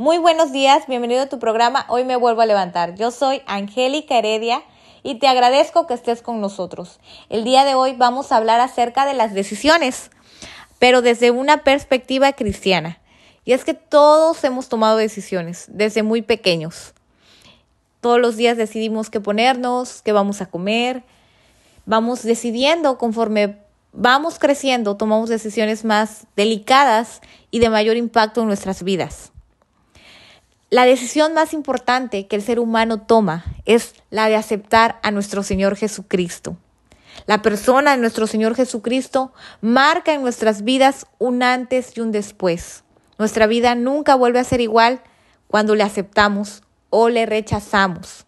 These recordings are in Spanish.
Muy buenos días, bienvenido a tu programa Hoy me vuelvo a levantar. Yo soy Angélica Heredia y te agradezco que estés con nosotros. El día de hoy vamos a hablar acerca de las decisiones, pero desde una perspectiva cristiana. Y es que todos hemos tomado decisiones desde muy pequeños. Todos los días decidimos qué ponernos, qué vamos a comer. Vamos decidiendo conforme vamos creciendo, tomamos decisiones más delicadas y de mayor impacto en nuestras vidas. La decisión más importante que el ser humano toma es la de aceptar a nuestro Señor Jesucristo. La persona de nuestro Señor Jesucristo marca en nuestras vidas un antes y un después. Nuestra vida nunca vuelve a ser igual cuando le aceptamos o le rechazamos.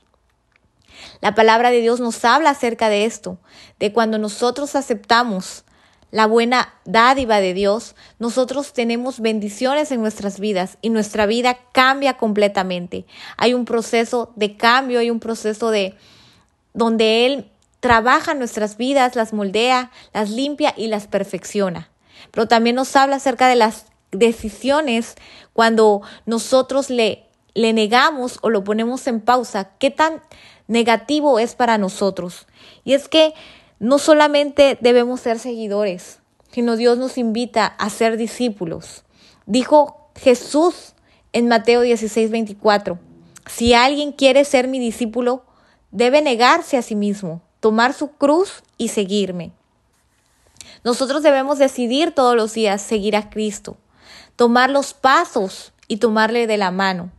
La palabra de Dios nos habla acerca de esto, de cuando nosotros aceptamos la buena dádiva de Dios, nosotros tenemos bendiciones en nuestras vidas y nuestra vida cambia completamente. Hay un proceso de cambio, hay un proceso de donde Él trabaja nuestras vidas, las moldea, las limpia y las perfecciona. Pero también nos habla acerca de las decisiones cuando nosotros le, le negamos o lo ponemos en pausa, qué tan negativo es para nosotros. Y es que no solamente debemos ser seguidores, sino Dios nos invita a ser discípulos. Dijo Jesús en Mateo 16, 24, si alguien quiere ser mi discípulo, debe negarse a sí mismo, tomar su cruz y seguirme. Nosotros debemos decidir todos los días seguir a Cristo, tomar los pasos y tomarle de la mano,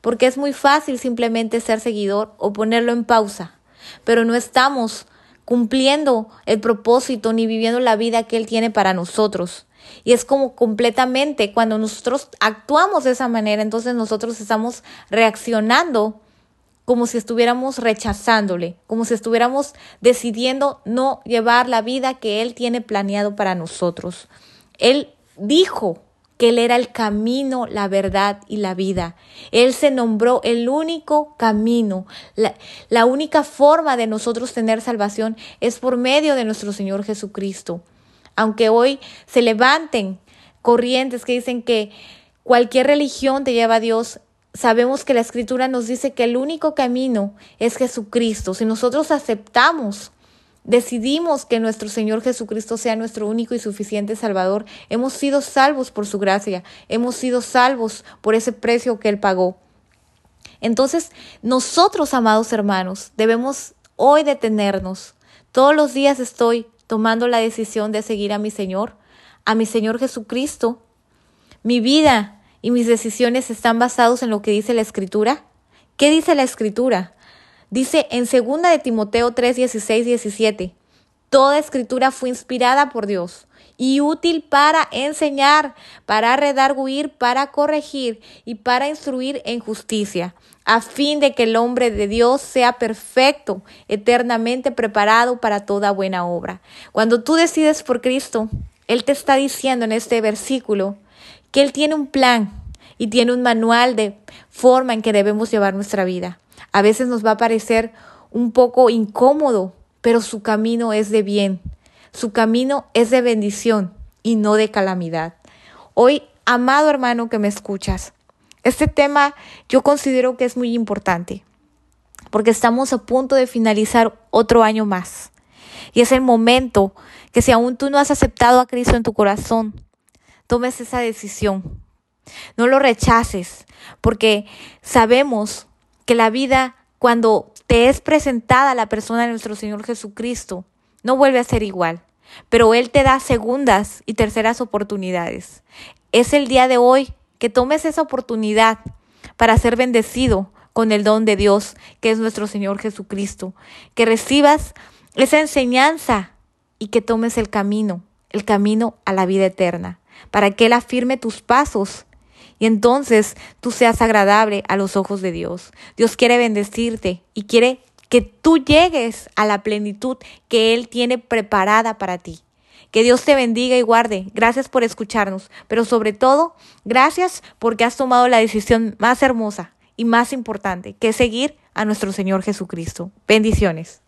porque es muy fácil simplemente ser seguidor o ponerlo en pausa, pero no estamos cumpliendo el propósito ni viviendo la vida que Él tiene para nosotros. Y es como completamente cuando nosotros actuamos de esa manera, entonces nosotros estamos reaccionando como si estuviéramos rechazándole, como si estuviéramos decidiendo no llevar la vida que Él tiene planeado para nosotros. Él dijo que Él era el camino, la verdad y la vida. Él se nombró el único camino. La, única forma de nosotros tener salvación es por medio de nuestro Señor Jesucristo. Aunque hoy se levanten corrientes que dicen que cualquier religión te lleva a Dios, sabemos que la Escritura nos dice que el único camino es Jesucristo. Si nosotros aceptamos decidimos que nuestro Señor Jesucristo sea nuestro único y suficiente Salvador, hemos sido salvos por su gracia, hemos sido salvos por ese precio que Él pagó. Entonces, nosotros, amados hermanos, debemos hoy detenernos. Todos los días estoy tomando la decisión de seguir a mi Señor, a mi Señor Jesucristo. Mi vida y mis decisiones están basados en lo que dice la Escritura. ¿Qué dice la Escritura? Dice en 2 de Timoteo 3, 16, 17, Toda escritura fue inspirada por Dios y útil para enseñar, para redarguir, para corregir y para instruir en justicia, a fin de que el hombre de Dios sea perfecto, eternamente preparado para toda buena obra. Cuando tú decides por Cristo, Él te está diciendo en este versículo que Él tiene un plan y tiene un manual de forma en que debemos llevar nuestra vida. A veces nos va a parecer un poco incómodo, pero su camino es de bien, su camino es de bendición y no de calamidad. Hoy, amado hermano que me escuchas, este tema yo considero que es muy importante porque estamos a punto de finalizar otro año más. Y es el momento que si aún tú no has aceptado a Cristo en tu corazón, tomes esa decisión. No lo rechaces, porque sabemos que la vida, cuando te es presentada la persona de nuestro Señor Jesucristo, no vuelve a ser igual. Pero Él te da segundas y terceras oportunidades. Es el día de hoy que tomes esa oportunidad para ser bendecido con el don de Dios, que es nuestro Señor Jesucristo. Que recibas esa enseñanza y que tomes el camino, el camino a la vida eterna, para que Él afirme tus pasos y entonces tú seas agradable a los ojos de Dios. Dios quiere bendecirte y quiere que tú llegues a la plenitud que Él tiene preparada para ti. Que Dios te bendiga y guarde. Gracias por escucharnos, pero sobre todo, gracias porque has tomado la decisión más hermosa y más importante, que es seguir a nuestro Señor Jesucristo. Bendiciones.